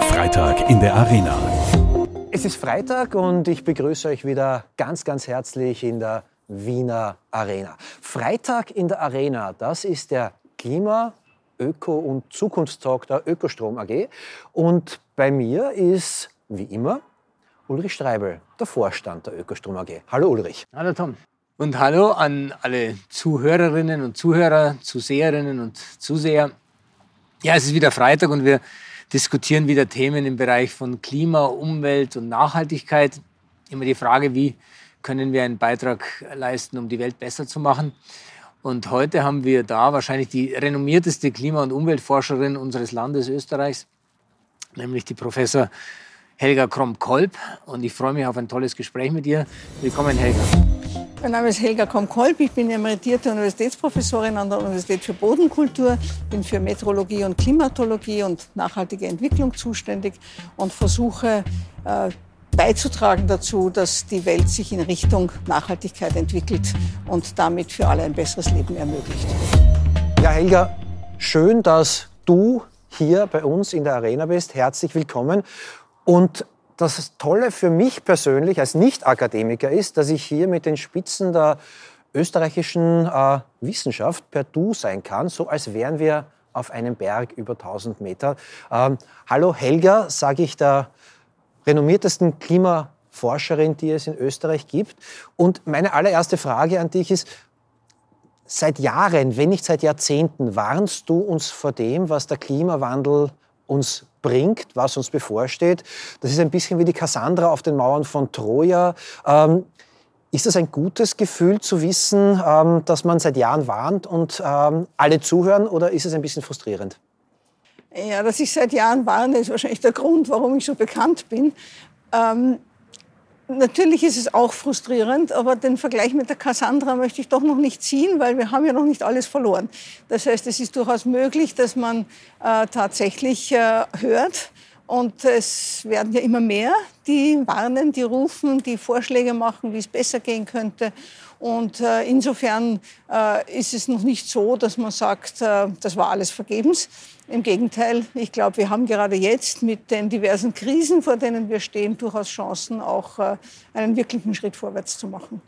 Freitag in der Arena. Es ist Freitag und ich begrüße euch wieder ganz, ganz herzlich in der Wiener Arena. Freitag in der Arena, das ist der Klima-, Öko- und Zukunftstalk der Ökostrom AG. Und bei mir ist, wie immer, Ulrich Streibel, der Vorstand der Ökostrom AG. Hallo Ulrich. Hallo Tom. Und hallo an alle Zuhörerinnen und Zuhörer, Zuseherinnen und Zuseher. Ja, es ist wieder Freitag und wir diskutieren wieder Themen im Bereich von Klima, Umwelt und Nachhaltigkeit. Immer die Frage, wie können wir einen Beitrag leisten, um die Welt besser zu machen. Und heute haben wir da wahrscheinlich die renommierteste Klima- und Umweltforscherin unseres Landes Österreichs, nämlich die Professor Helga Krom-Kolb. Und ich freue mich auf ein tolles Gespräch mit ihr. Willkommen, Helga. Mein Name ist Helga Krom-Kolb. Ich bin emeritierte Universitätsprofessorin an der Universität für Bodenkultur, bin für Meteorologie und Klimatologie und nachhaltige Entwicklung zuständig und versuche äh, beizutragen dazu, dass die Welt sich in Richtung Nachhaltigkeit entwickelt und damit für alle ein besseres Leben ermöglicht. Ja, Helga, schön, dass du hier bei uns in der Arena bist. Herzlich willkommen. Und das Tolle für mich persönlich als Nicht-Akademiker ist, dass ich hier mit den Spitzen der österreichischen äh, Wissenschaft per Du sein kann, so als wären wir auf einem Berg über 1000 Meter. Ähm, hallo Helga, sage ich der renommiertesten Klimaforscherin, die es in Österreich gibt. Und meine allererste Frage an dich ist, seit Jahren, wenn nicht seit Jahrzehnten, warnst du uns vor dem, was der Klimawandel uns bringt, was uns bevorsteht. Das ist ein bisschen wie die Kassandra auf den Mauern von Troja. Ähm, ist das ein gutes Gefühl zu wissen, ähm, dass man seit Jahren warnt und ähm, alle zuhören oder ist es ein bisschen frustrierend? Ja, dass ich seit Jahren warne, ist wahrscheinlich der Grund, warum ich so bekannt bin. Ähm, Natürlich ist es auch frustrierend, aber den Vergleich mit der Cassandra möchte ich doch noch nicht ziehen, weil wir haben ja noch nicht alles verloren. Das heißt, es ist durchaus möglich, dass man äh, tatsächlich äh, hört. Und es werden ja immer mehr, die warnen, die rufen, die Vorschläge machen, wie es besser gehen könnte. Und äh, insofern äh, ist es noch nicht so, dass man sagt, äh, das war alles vergebens. Im Gegenteil, ich glaube, wir haben gerade jetzt mit den diversen Krisen, vor denen wir stehen, durchaus Chancen, auch äh, einen wirklichen Schritt vorwärts zu machen.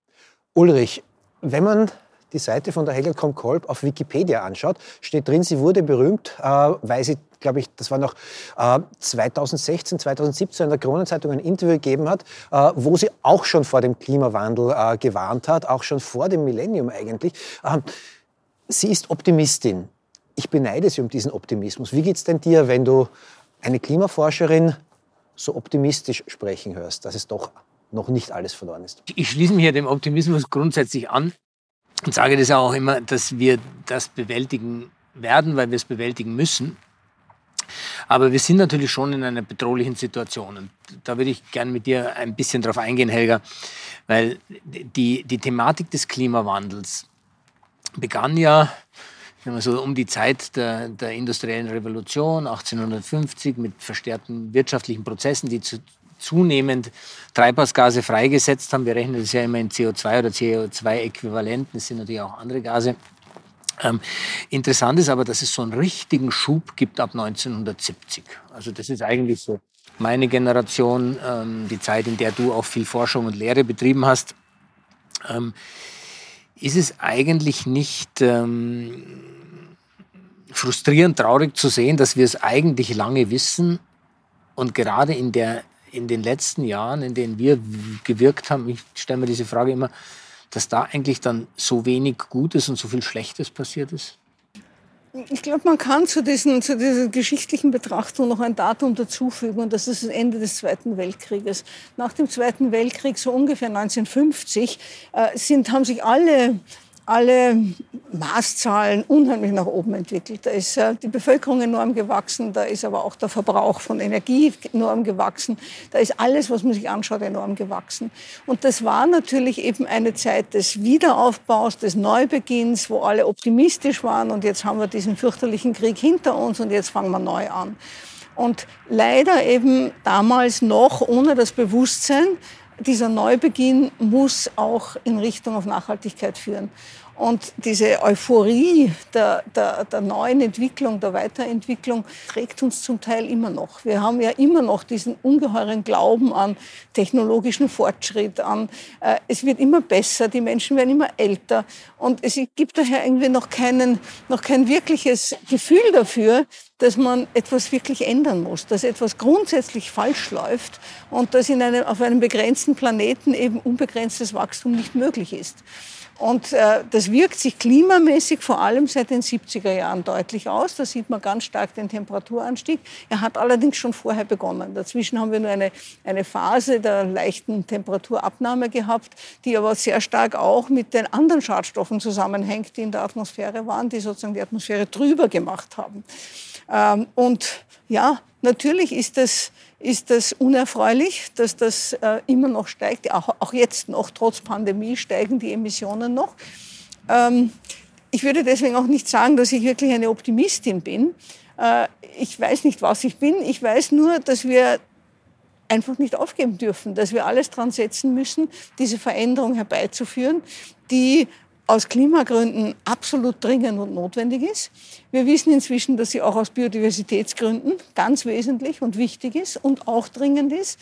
Ulrich, wenn man die Seite von der Hegelkom Kolb auf Wikipedia anschaut, steht drin, sie wurde berühmt, äh, weil sie, glaube ich, das war noch äh, 2016, 2017 in der Kronenzeitung ein Interview gegeben hat, äh, wo sie auch schon vor dem Klimawandel äh, gewarnt hat, auch schon vor dem Millennium eigentlich. Ähm, sie ist Optimistin ich beneide Sie um diesen Optimismus. Wie geht es denn dir, wenn du eine Klimaforscherin so optimistisch sprechen hörst, dass es doch noch nicht alles verloren ist? Ich schließe mich ja dem Optimismus grundsätzlich an und sage das auch immer, dass wir das bewältigen werden, weil wir es bewältigen müssen. Aber wir sind natürlich schon in einer bedrohlichen Situation. Und da würde ich gerne mit dir ein bisschen drauf eingehen, Helga, weil die, die Thematik des Klimawandels begann ja so um die Zeit der, der industriellen Revolution 1850 mit verstärkten wirtschaftlichen Prozessen, die zu, zunehmend Treibhausgase freigesetzt haben. Wir rechnen das ja immer in CO2 oder CO2-Äquivalenten. Das sind natürlich auch andere Gase. Ähm, interessant ist aber, dass es so einen richtigen Schub gibt ab 1970. Also das ist eigentlich so meine Generation, ähm, die Zeit, in der du auch viel Forschung und Lehre betrieben hast. Ähm, ist es eigentlich nicht ähm, frustrierend, traurig zu sehen, dass wir es eigentlich lange wissen und gerade in, der, in den letzten Jahren, in denen wir gewirkt haben, ich stelle mir diese Frage immer, dass da eigentlich dann so wenig Gutes und so viel Schlechtes passiert ist? Ich glaube, man kann zu, diesen, zu dieser geschichtlichen Betrachtung noch ein Datum dazufügen und das ist das Ende des Zweiten Weltkrieges. Nach dem Zweiten Weltkrieg, so ungefähr 1950, äh, sind, haben sich alle alle Maßzahlen unheimlich nach oben entwickelt. Da ist äh, die Bevölkerung enorm gewachsen, da ist aber auch der Verbrauch von Energie enorm gewachsen, da ist alles, was man sich anschaut, enorm gewachsen. Und das war natürlich eben eine Zeit des Wiederaufbaus, des Neubeginns, wo alle optimistisch waren und jetzt haben wir diesen fürchterlichen Krieg hinter uns und jetzt fangen wir neu an. Und leider eben damals noch ohne das Bewusstsein, dieser Neubeginn muss auch in Richtung auf Nachhaltigkeit führen. Und diese Euphorie der, der, der neuen Entwicklung, der Weiterentwicklung trägt uns zum Teil immer noch. Wir haben ja immer noch diesen ungeheuren Glauben an technologischen Fortschritt, an äh, es wird immer besser, die Menschen werden immer älter. Und es gibt daher irgendwie noch, keinen, noch kein wirkliches Gefühl dafür, dass man etwas wirklich ändern muss, dass etwas grundsätzlich falsch läuft und dass in einem, auf einem begrenzten Planeten eben unbegrenztes Wachstum nicht möglich ist. Und äh, das wirkt sich klimamäßig vor allem seit den 70er Jahren deutlich aus. Da sieht man ganz stark den Temperaturanstieg. Er hat allerdings schon vorher begonnen. Dazwischen haben wir nur eine, eine Phase der leichten Temperaturabnahme gehabt, die aber sehr stark auch mit den anderen Schadstoffen zusammenhängt, die in der Atmosphäre waren, die sozusagen die Atmosphäre drüber gemacht haben. Ähm, und ja, natürlich ist das, ist das unerfreulich, dass das äh, immer noch steigt. Auch, auch jetzt noch, trotz Pandemie, steigen die Emissionen noch. Ähm, ich würde deswegen auch nicht sagen, dass ich wirklich eine Optimistin bin. Äh, ich weiß nicht, was ich bin. Ich weiß nur, dass wir einfach nicht aufgeben dürfen, dass wir alles dran setzen müssen, diese Veränderung herbeizuführen, die aus Klimagründen absolut dringend und notwendig ist. Wir wissen inzwischen, dass sie auch aus Biodiversitätsgründen ganz wesentlich und wichtig ist und auch dringend ist.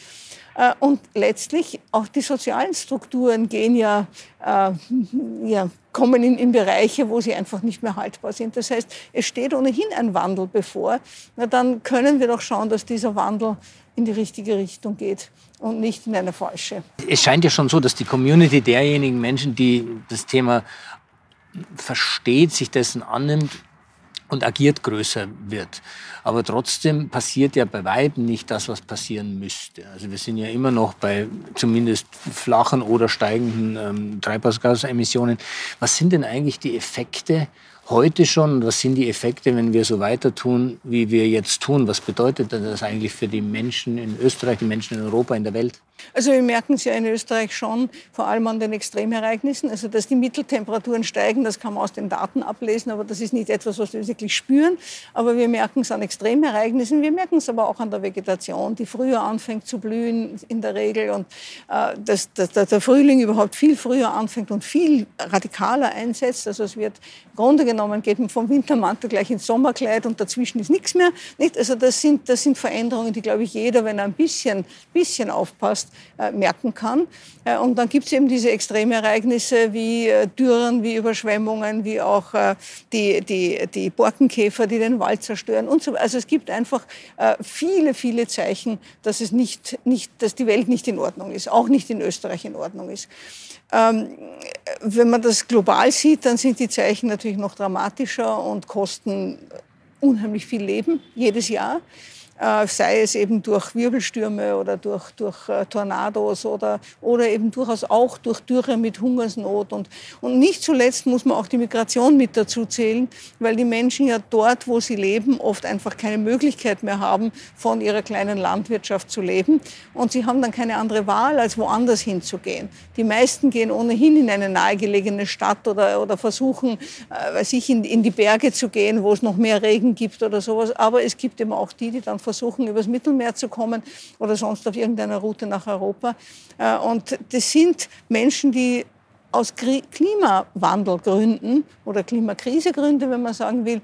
Äh, und letztlich auch die sozialen Strukturen gehen ja, äh, ja kommen in, in Bereiche, wo sie einfach nicht mehr haltbar sind. Das heißt, es steht ohnehin ein Wandel bevor. Na, dann können wir doch schauen, dass dieser Wandel in die richtige Richtung geht und nicht in eine falsche. Es scheint ja schon so, dass die Community derjenigen Menschen, die das Thema versteht, sich dessen annimmt und agiert, größer wird. Aber trotzdem passiert ja bei Weitem nicht das, was passieren müsste. Also wir sind ja immer noch bei zumindest flachen oder steigenden ähm, Treibhausgasemissionen. Was sind denn eigentlich die Effekte heute schon? Was sind die Effekte, wenn wir so weiter tun, wie wir jetzt tun? Was bedeutet das eigentlich für die Menschen in Österreich, die Menschen in Europa, in der Welt? Also wir merken es ja in Österreich schon, vor allem an den Extremereignissen. Also dass die Mitteltemperaturen steigen, das kann man aus den Daten ablesen, aber das ist nicht etwas, was wir wirklich spüren. Aber wir merken es an Extremereignissen, wir merken es aber auch an der Vegetation, die früher anfängt zu blühen in der Regel und äh, dass, dass, dass der Frühling überhaupt viel früher anfängt und viel radikaler einsetzt. Also es wird im Grunde genommen geht man vom Wintermantel gleich ins Sommerkleid und dazwischen ist nichts mehr. Nicht? Also das sind, das sind Veränderungen, die, glaube ich, jeder, wenn er ein bisschen, bisschen aufpasst, äh, merken kann. Äh, und dann gibt es eben diese Extremereignisse wie äh, Dürren, wie Überschwemmungen, wie auch die, die, die Borkenkäfer, die den Wald zerstören und so weiter. Also es gibt einfach viele, viele Zeichen, dass, es nicht, nicht, dass die Welt nicht in Ordnung ist, auch nicht in Österreich in Ordnung ist. Ähm, wenn man das global sieht, dann sind die Zeichen natürlich noch dramatischer und kosten unheimlich viel Leben jedes Jahr. Äh, sei es eben durch Wirbelstürme oder durch, durch äh, Tornados oder, oder eben durchaus auch durch Dürre mit Hungersnot. Und, und nicht zuletzt muss man auch die Migration mit dazu zählen, weil die Menschen ja dort, wo sie leben, oft einfach keine Möglichkeit mehr haben, von ihrer kleinen Landwirtschaft zu leben. Und sie haben dann keine andere Wahl, als woanders hinzugehen. Die meisten gehen ohnehin in eine nahegelegene Stadt oder, oder versuchen, äh, weiß ich, in, in die Berge zu gehen, wo es noch mehr Regen gibt oder sowas. Aber es gibt eben auch die, die dann versuchen, übers Mittelmeer zu kommen oder sonst auf irgendeiner Route nach Europa. Äh, und das sind Menschen, die aus Klimawandelgründen oder Klimakrisegründen, wenn man sagen will,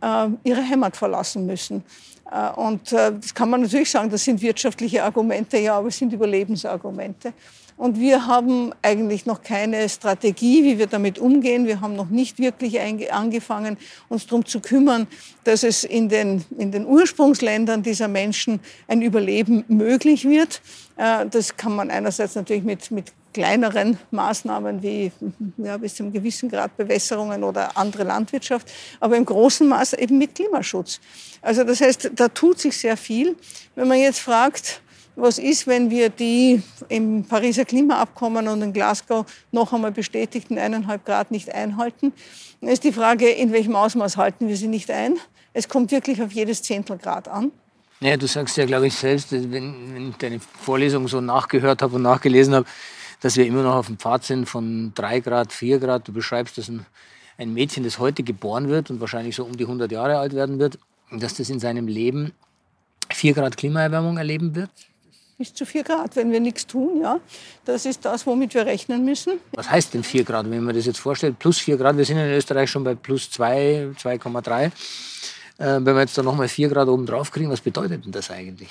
äh, ihre Heimat verlassen müssen. Äh, und das kann man natürlich sagen, das sind wirtschaftliche Argumente, ja, aber es sind Überlebensargumente. Und wir haben eigentlich noch keine Strategie, wie wir damit umgehen. Wir haben noch nicht wirklich angefangen, uns darum zu kümmern, dass es in den, in den Ursprungsländern dieser Menschen ein Überleben möglich wird. Äh, das kann man einerseits natürlich mit, mit kleineren Maßnahmen wie ja, bis einem gewissen Grad Bewässerungen oder andere Landwirtschaft, aber im großen Maß eben mit Klimaschutz. Also das heißt, da tut sich sehr viel. Wenn man jetzt fragt, was ist, wenn wir die im Pariser Klimaabkommen und in Glasgow noch einmal bestätigten eineinhalb Grad nicht einhalten? Dann ist die Frage, in welchem Ausmaß halten wir sie nicht ein? Es kommt wirklich auf jedes Zehntel Grad an. Ja, du sagst ja, glaube ich, selbst, wenn, wenn ich deine Vorlesung so nachgehört habe und nachgelesen habe, dass wir immer noch auf dem Pfad sind von drei Grad, vier Grad. Du beschreibst, dass ein, ein Mädchen, das heute geboren wird und wahrscheinlich so um die 100 Jahre alt werden wird, dass das in seinem Leben vier Grad Klimaerwärmung erleben wird bis zu 4 Grad, wenn wir nichts tun. Ja. Das ist das, womit wir rechnen müssen. Was heißt denn 4 Grad, wenn man das jetzt vorstellt? Plus 4 Grad, wir sind in Österreich schon bei plus 2, 2,3. Äh, wenn wir jetzt da nochmal 4 Grad oben drauf kriegen, was bedeutet denn das eigentlich?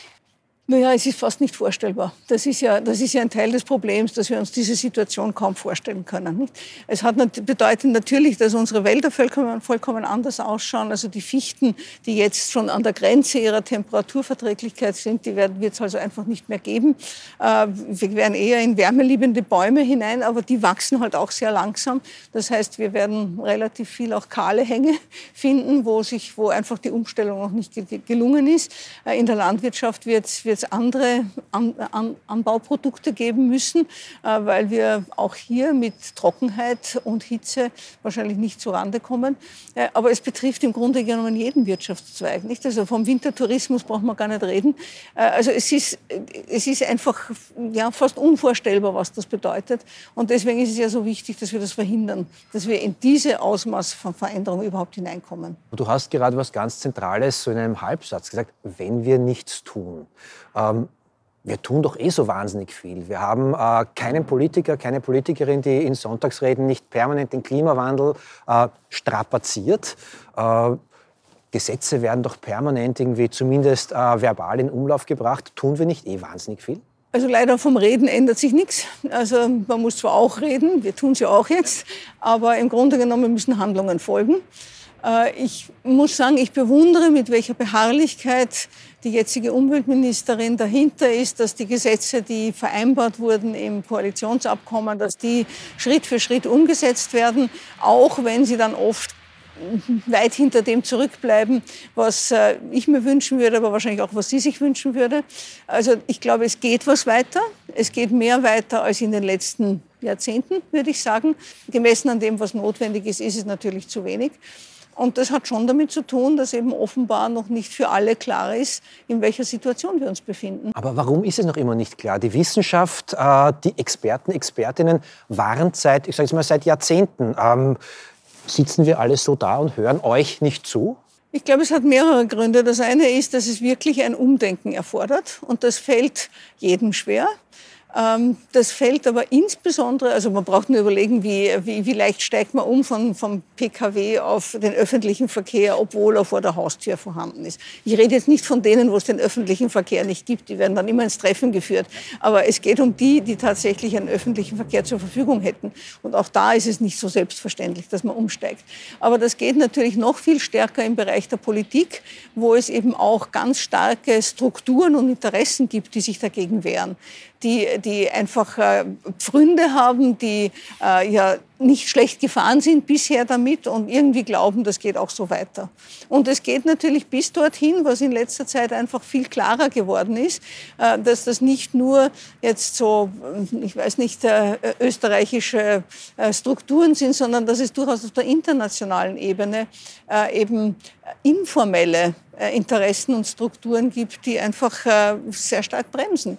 Naja, es ist fast nicht vorstellbar. Das ist, ja, das ist ja ein Teil des Problems, dass wir uns diese Situation kaum vorstellen können. Nicht? Es hat, bedeutet natürlich, dass unsere Wälder vollkommen, vollkommen anders ausschauen. Also die Fichten, die jetzt schon an der Grenze ihrer Temperaturverträglichkeit sind, die wird es also einfach nicht mehr geben. Äh, wir werden eher in wärmeliebende Bäume hinein, aber die wachsen halt auch sehr langsam. Das heißt, wir werden relativ viel auch kahle Hänge finden, wo, sich, wo einfach die Umstellung noch nicht gelungen ist. Äh, in der Landwirtschaft wird es jetzt andere An An Anbauprodukte geben müssen, äh, weil wir auch hier mit Trockenheit und Hitze wahrscheinlich nicht zurande kommen. Äh, aber es betrifft im Grunde genommen jeden Wirtschaftszweig. Nicht? Also vom Wintertourismus braucht man gar nicht reden. Äh, also es ist, es ist einfach ja, fast unvorstellbar, was das bedeutet. Und deswegen ist es ja so wichtig, dass wir das verhindern, dass wir in diese Ausmaß von Veränderung überhaupt hineinkommen. Du hast gerade was ganz Zentrales so in einem Halbsatz gesagt, wenn wir nichts tun ähm, wir tun doch eh so wahnsinnig viel. Wir haben äh, keinen Politiker, keine Politikerin, die in Sonntagsreden nicht permanent den Klimawandel äh, strapaziert. Äh, Gesetze werden doch permanent irgendwie zumindest äh, verbal in Umlauf gebracht. Tun wir nicht eh wahnsinnig viel? Also leider vom Reden ändert sich nichts. Also man muss zwar auch reden, wir tun es ja auch jetzt, aber im Grunde genommen müssen Handlungen folgen. Äh, ich muss sagen, ich bewundere, mit welcher Beharrlichkeit die jetzige Umweltministerin dahinter ist, dass die Gesetze, die vereinbart wurden im Koalitionsabkommen, dass die Schritt für Schritt umgesetzt werden, auch wenn sie dann oft weit hinter dem zurückbleiben, was äh, ich mir wünschen würde, aber wahrscheinlich auch, was sie sich wünschen würde. Also ich glaube, es geht was weiter. Es geht mehr weiter als in den letzten Jahrzehnten, würde ich sagen. Gemessen an dem, was notwendig ist, ist es natürlich zu wenig. Und das hat schon damit zu tun, dass eben offenbar noch nicht für alle klar ist, in welcher Situation wir uns befinden. Aber warum ist es noch immer nicht klar? Die Wissenschaft, äh, die Experten, Expertinnen waren seit, ich sage jetzt mal, seit Jahrzehnten. Ähm, sitzen wir alle so da und hören euch nicht zu? Ich glaube, es hat mehrere Gründe. Das eine ist, dass es wirklich ein Umdenken erfordert und das fällt jedem schwer. Ähm, das fällt aber insbesondere, also man braucht nur überlegen, wie, wie, wie leicht steigt man um von, vom Pkw auf den öffentlichen Verkehr, obwohl er vor der Haustür vorhanden ist. Ich rede jetzt nicht von denen, wo es den öffentlichen Verkehr nicht gibt, die werden dann immer ins Treffen geführt. Aber es geht um die, die tatsächlich einen öffentlichen Verkehr zur Verfügung hätten. Und auch da ist es nicht so selbstverständlich, dass man umsteigt. Aber das geht natürlich noch viel stärker im Bereich der Politik, wo es eben auch ganz starke Strukturen und Interessen gibt, die sich dagegen wehren die, die einfach äh, Pfründe haben, die äh, ja nicht schlecht gefahren sind bisher damit und irgendwie glauben, das geht auch so weiter. Und es geht natürlich bis dorthin, was in letzter Zeit einfach viel klarer geworden ist, äh, dass das nicht nur jetzt so, ich weiß nicht, äh, österreichische äh, Strukturen sind, sondern dass es durchaus auf der internationalen Ebene eben informelle Interessen und Strukturen gibt, die einfach sehr stark bremsen.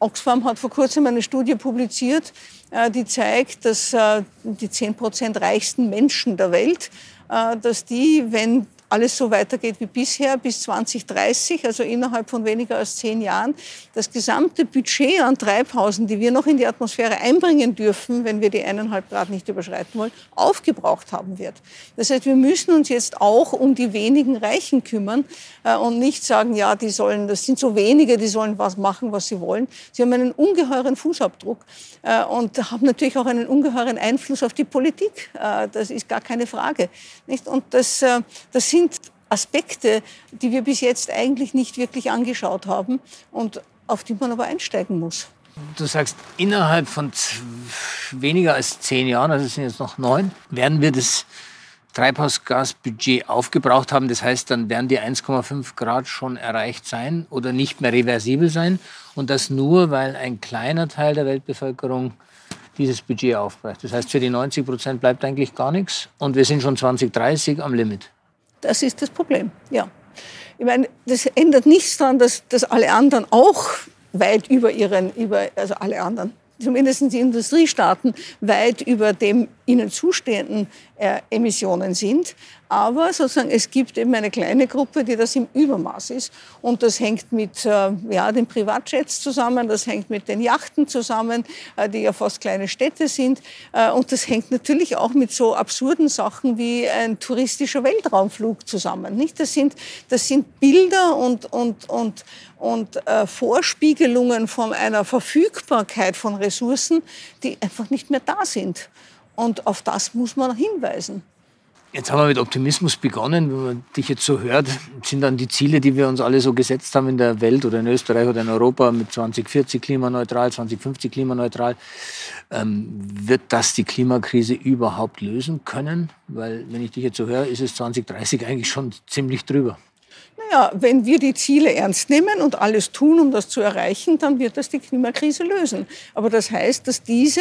Oxfam hat vor kurzem eine Studie publiziert, äh, die zeigt, dass äh, die 10 Prozent reichsten Menschen der Welt, äh, dass die, wenn alles so weitergeht wie bisher bis 2030, also innerhalb von weniger als zehn Jahren, das gesamte Budget an Treibhausen, die wir noch in die Atmosphäre einbringen dürfen, wenn wir die eineinhalb Grad nicht überschreiten wollen, aufgebraucht haben wird. Das heißt, wir müssen uns jetzt auch um die wenigen Reichen kümmern äh, und nicht sagen, ja, die sollen, das sind so wenige, die sollen was machen, was sie wollen. Sie haben einen ungeheuren Fußabdruck äh, und haben natürlich auch einen ungeheuren Einfluss auf die Politik. Äh, das ist gar keine Frage. Und das, das sind sind Aspekte, die wir bis jetzt eigentlich nicht wirklich angeschaut haben und auf die man aber einsteigen muss. Du sagst, innerhalb von weniger als zehn Jahren, also es sind jetzt noch neun, werden wir das Treibhausgasbudget aufgebraucht haben. Das heißt, dann werden die 1,5 Grad schon erreicht sein oder nicht mehr reversibel sein. Und das nur, weil ein kleiner Teil der Weltbevölkerung dieses Budget aufbraucht. Das heißt, für die 90 Prozent bleibt eigentlich gar nichts. Und wir sind schon 2030 am Limit. Das ist das Problem, ja. Ich meine, das ändert nichts daran, dass, dass alle anderen auch weit über ihren, über, also alle anderen, zumindest die Industriestaaten, weit über dem ihnen zustehenden Emissionen sind. Aber sozusagen, es gibt eben eine kleine Gruppe, die das im Übermaß ist. Und das hängt mit äh, ja, den Privatjets zusammen, das hängt mit den Yachten zusammen, äh, die ja fast kleine Städte sind. Äh, und das hängt natürlich auch mit so absurden Sachen wie ein touristischer Weltraumflug zusammen. Nicht? Das, sind, das sind Bilder und, und, und, und äh, Vorspiegelungen von einer Verfügbarkeit von Ressourcen, die einfach nicht mehr da sind. Und auf das muss man hinweisen. Jetzt haben wir mit Optimismus begonnen. Wenn man dich jetzt so hört, sind dann die Ziele, die wir uns alle so gesetzt haben in der Welt oder in Österreich oder in Europa mit 2040 klimaneutral, 2050 klimaneutral, ähm, wird das die Klimakrise überhaupt lösen können? Weil, wenn ich dich jetzt so höre, ist es 2030 eigentlich schon ziemlich drüber. Naja, wenn wir die Ziele ernst nehmen und alles tun, um das zu erreichen, dann wird das die Klimakrise lösen. Aber das heißt, dass diese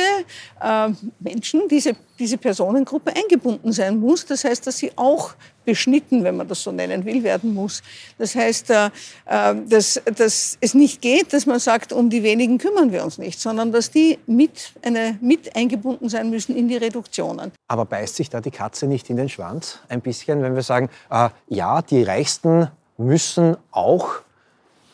äh, Menschen, diese, diese Personengruppe eingebunden sein muss. Das heißt, dass sie auch beschnitten, wenn man das so nennen will, werden muss. Das heißt, äh, äh, dass, dass es nicht geht, dass man sagt, um die wenigen kümmern wir uns nicht, sondern dass die mit, eine, mit eingebunden sein müssen in die Reduktionen. Aber beißt sich da die Katze nicht in den Schwanz ein bisschen, wenn wir sagen, äh, ja, die Reichsten müssen auch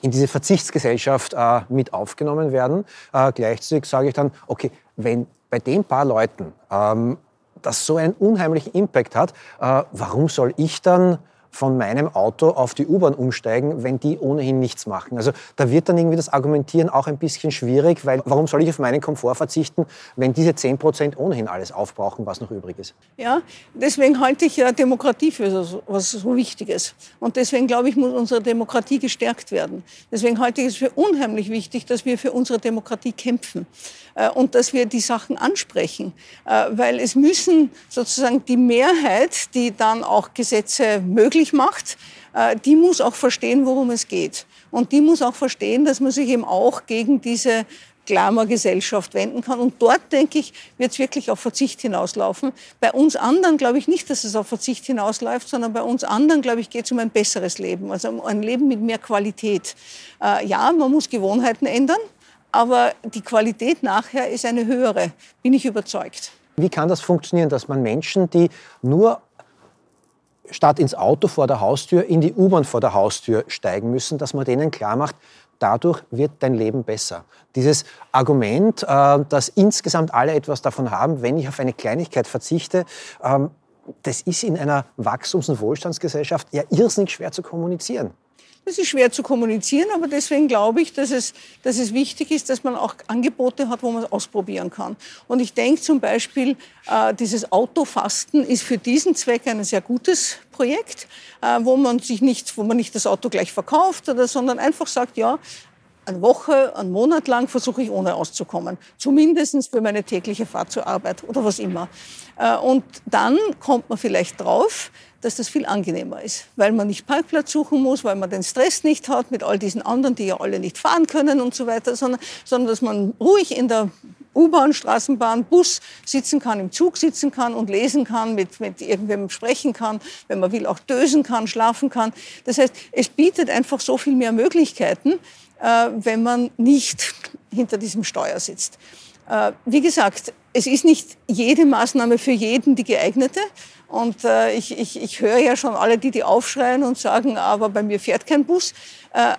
in diese Verzichtsgesellschaft äh, mit aufgenommen werden. Äh, gleichzeitig sage ich dann, okay, wenn bei den paar Leuten ähm, das so einen unheimlichen Impact hat, äh, warum soll ich dann von meinem Auto auf die U-Bahn umsteigen, wenn die ohnehin nichts machen. Also da wird dann irgendwie das Argumentieren auch ein bisschen schwierig, weil warum soll ich auf meinen Komfort verzichten, wenn diese 10 Prozent ohnehin alles aufbrauchen, was noch übrig ist? Ja, deswegen halte ich ja Demokratie für so, was so Wichtiges. Und deswegen glaube ich, muss unsere Demokratie gestärkt werden. Deswegen halte ich es für unheimlich wichtig, dass wir für unsere Demokratie kämpfen äh, und dass wir die Sachen ansprechen. Äh, weil es müssen sozusagen die Mehrheit, die dann auch Gesetze möglich möglich macht, äh, die muss auch verstehen, worum es geht. Und die muss auch verstehen, dass man sich eben auch gegen diese Glamour-Gesellschaft wenden kann. Und dort, denke ich, wird es wirklich auf Verzicht hinauslaufen. Bei uns anderen glaube ich nicht, dass es auf Verzicht hinausläuft, sondern bei uns anderen, glaube ich, geht es um ein besseres Leben, also um ein Leben mit mehr Qualität. Äh, ja, man muss Gewohnheiten ändern, aber die Qualität nachher ist eine höhere, bin ich überzeugt. Wie kann das funktionieren, dass man Menschen, die nur statt ins Auto vor der Haustür in die U-Bahn vor der Haustür steigen müssen, dass man denen klar macht, dadurch wird dein Leben besser. Dieses Argument, äh, dass insgesamt alle etwas davon haben, wenn ich auf eine Kleinigkeit verzichte, ähm, das ist in einer Wachstums- und Wohlstandsgesellschaft ja irrsinnig schwer zu kommunizieren. Das ist schwer zu kommunizieren, aber deswegen glaube ich, dass es, dass es wichtig ist, dass man auch Angebote hat, wo man es ausprobieren kann. Und ich denke zum Beispiel, äh, dieses Autofasten ist für diesen Zweck ein sehr gutes Projekt, äh, wo man sich nicht, wo man nicht das Auto gleich verkauft, oder, sondern einfach sagt, ja, eine Woche, einen Monat lang versuche ich ohne auszukommen. Zumindest für meine tägliche Fahrt zur Arbeit oder was immer. Äh, und dann kommt man vielleicht drauf, dass das viel angenehmer ist, weil man nicht Parkplatz suchen muss, weil man den Stress nicht hat mit all diesen anderen, die ja alle nicht fahren können und so weiter, sondern, sondern dass man ruhig in der U-Bahn, Straßenbahn, Bus sitzen kann, im Zug sitzen kann und lesen kann, mit, mit irgendwem sprechen kann, wenn man will, auch dösen kann, schlafen kann. Das heißt, es bietet einfach so viel mehr Möglichkeiten, äh, wenn man nicht hinter diesem Steuer sitzt. Äh, wie gesagt, es ist nicht jede Maßnahme für jeden die geeignete. Und äh, ich, ich, ich höre ja schon alle, die die aufschreien und sagen, aber bei mir fährt kein Bus. Äh,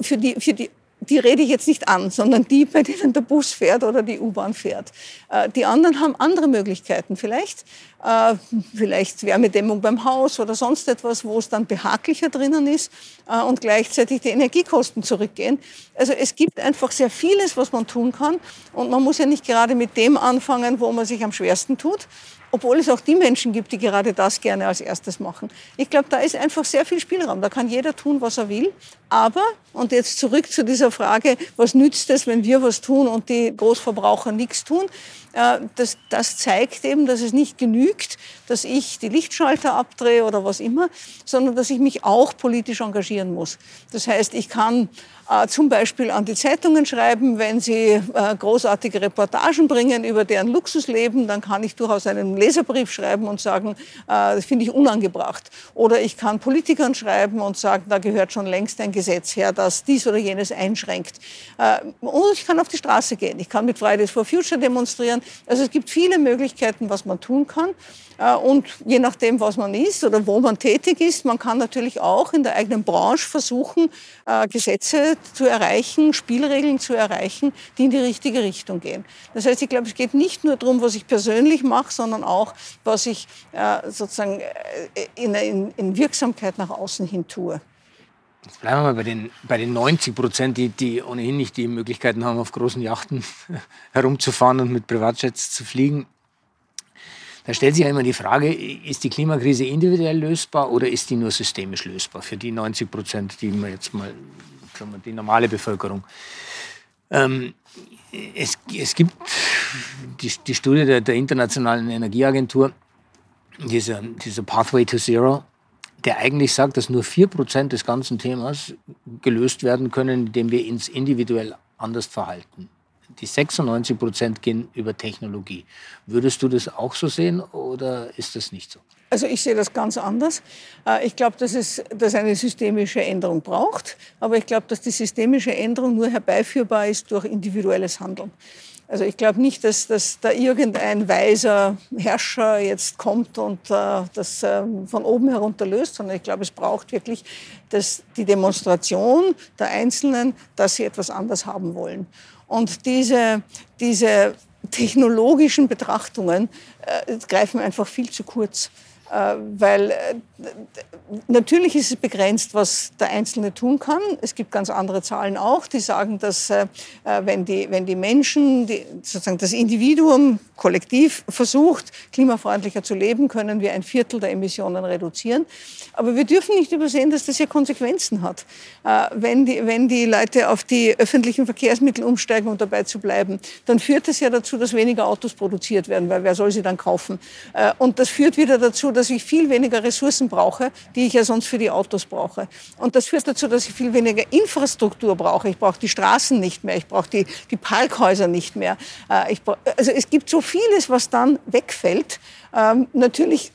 für die, für die die rede ich jetzt nicht an, sondern die, bei denen der Bus fährt oder die U-Bahn fährt. Äh, die anderen haben andere Möglichkeiten vielleicht. Äh, vielleicht Wärmedämmung beim Haus oder sonst etwas, wo es dann behaglicher drinnen ist äh, und gleichzeitig die Energiekosten zurückgehen. Also es gibt einfach sehr vieles, was man tun kann. Und man muss ja nicht gerade mit dem anfangen, wo man sich am schwersten tut, obwohl es auch die Menschen gibt, die gerade das gerne als erstes machen. Ich glaube, da ist einfach sehr viel Spielraum. Da kann jeder tun, was er will. Aber, und jetzt zurück zu dieser Frage, was nützt es, wenn wir was tun und die Großverbraucher nichts tun? Äh, das, das zeigt eben, dass es nicht genügt, dass ich die Lichtschalter abdrehe oder was immer, sondern dass ich mich auch politisch engagieren muss. Das heißt, ich kann äh, zum Beispiel an die Zeitungen schreiben, wenn sie äh, großartige Reportagen bringen über deren Luxusleben, dann kann ich durchaus einen Leserbrief schreiben und sagen, das finde ich unangebracht. Oder ich kann Politikern schreiben und sagen, da gehört schon längst ein Gesetz her, das dies oder jenes einschränkt. Und ich kann auf die Straße gehen. Ich kann mit Fridays for Future demonstrieren. Also es gibt viele Möglichkeiten, was man tun kann. Äh, und je nachdem, was man ist oder wo man tätig ist, man kann natürlich auch in der eigenen Branche versuchen, äh, Gesetze zu erreichen, Spielregeln zu erreichen, die in die richtige Richtung gehen. Das heißt, ich glaube, es geht nicht nur darum, was ich persönlich mache, sondern auch, was ich äh, sozusagen in, in, in Wirksamkeit nach außen hin tue. Jetzt bleiben wir mal bei den, bei den 90 Prozent, die, die ohnehin nicht die Möglichkeiten haben, auf großen Yachten herumzufahren und mit Privatjets zu fliegen. Da stellt sich ja immer die Frage, ist die Klimakrise individuell lösbar oder ist die nur systemisch lösbar für die 90 Prozent, die wir jetzt mal, sagen die normale Bevölkerung? Ähm, es, es, gibt die, die Studie der, der, Internationalen Energieagentur, dieser, dieser Pathway to Zero, der eigentlich sagt, dass nur 4 Prozent des ganzen Themas gelöst werden können, indem wir uns individuell anders verhalten die 96 Prozent gehen über Technologie. Würdest du das auch so sehen oder ist das nicht so? Also ich sehe das ganz anders. Äh, ich glaube, dass es dass eine systemische Änderung braucht, aber ich glaube, dass die systemische Änderung nur herbeiführbar ist durch individuelles Handeln. Also ich glaube nicht, dass, dass da irgendein weiser Herrscher jetzt kommt und äh, das äh, von oben herunter löst, sondern ich glaube, es braucht wirklich das, die Demonstration der Einzelnen, dass sie etwas anders haben wollen. Und diese, diese technologischen Betrachtungen äh, greifen einfach viel zu kurz. Äh, weil äh, natürlich ist es begrenzt, was der Einzelne tun kann. Es gibt ganz andere Zahlen auch, die sagen, dass äh, wenn die, wenn die Menschen, die, sozusagen das Individuum kollektiv versucht, klimafreundlicher zu leben, können wir ein Viertel der Emissionen reduzieren. Aber wir dürfen nicht übersehen, dass das ja Konsequenzen hat. Wenn die, wenn die Leute auf die öffentlichen Verkehrsmittel umsteigen, um dabei zu bleiben, dann führt das ja dazu, dass weniger Autos produziert werden, weil wer soll sie dann kaufen? Und das führt wieder dazu, dass ich viel weniger Ressourcen brauche, die ich ja sonst für die Autos brauche. Und das führt dazu, dass ich viel weniger Infrastruktur brauche. Ich brauche die Straßen nicht mehr, ich brauche die, die Parkhäuser nicht mehr. Äh, ich brauch, also es gibt so vieles, was dann wegfällt. Ähm, natürlich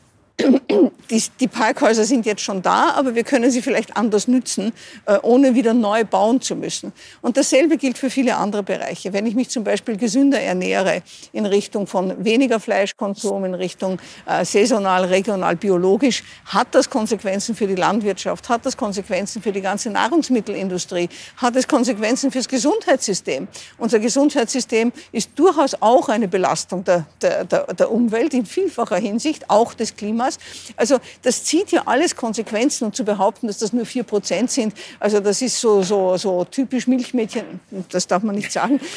die, die, Parkhäuser sind jetzt schon da, aber wir können sie vielleicht anders nützen, äh, ohne wieder neu bauen zu müssen. Und dasselbe gilt für viele andere Bereiche. Wenn ich mich zum Beispiel gesünder ernähre in Richtung von weniger Fleischkonsum, in Richtung äh, saisonal, regional, biologisch, hat das Konsequenzen für die Landwirtschaft, hat das Konsequenzen für die ganze Nahrungsmittelindustrie, hat es Konsequenzen fürs Gesundheitssystem. Unser Gesundheitssystem ist durchaus auch eine Belastung der, der, der, Umwelt in vielfacher Hinsicht, auch des Klimas. Klimas. Also das zieht ja alles Konsequenzen und zu behaupten, dass das nur vier Prozent sind, also das ist so, so, so typisch Milchmädchen, das darf man nicht sagen.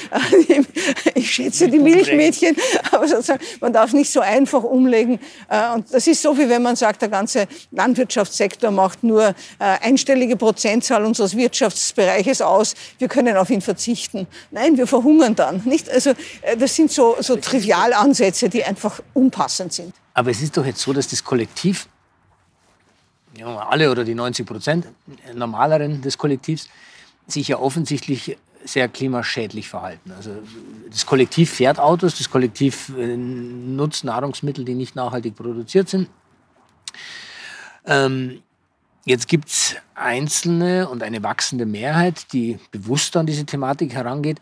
Ich schätze die Milchmädchen, aber sozusagen, man darf nicht so einfach umlegen. Äh, und das ist so, wie wenn man sagt, der ganze Landwirtschaftssektor macht nur äh, einstellige Prozentzahl unseres Wirtschaftsbereiches aus. Wir können auf ihn verzichten. Nein, wir verhungern dann. Nicht? Also äh, das sind so, so Trivialansätze, die einfach unpassend sind. Aber es ist doch jetzt so, dass das Kollektiv, ja, alle oder die 90 Prozent normaleren des Kollektivs, sich ja offensichtlich sehr klimaschädlich verhalten. Also das Kollektiv fährt Autos, das Kollektiv äh, nutzt Nahrungsmittel, die nicht nachhaltig produziert sind. Ähm, jetzt gibt es Einzelne und eine wachsende Mehrheit, die bewusst an diese Thematik herangeht,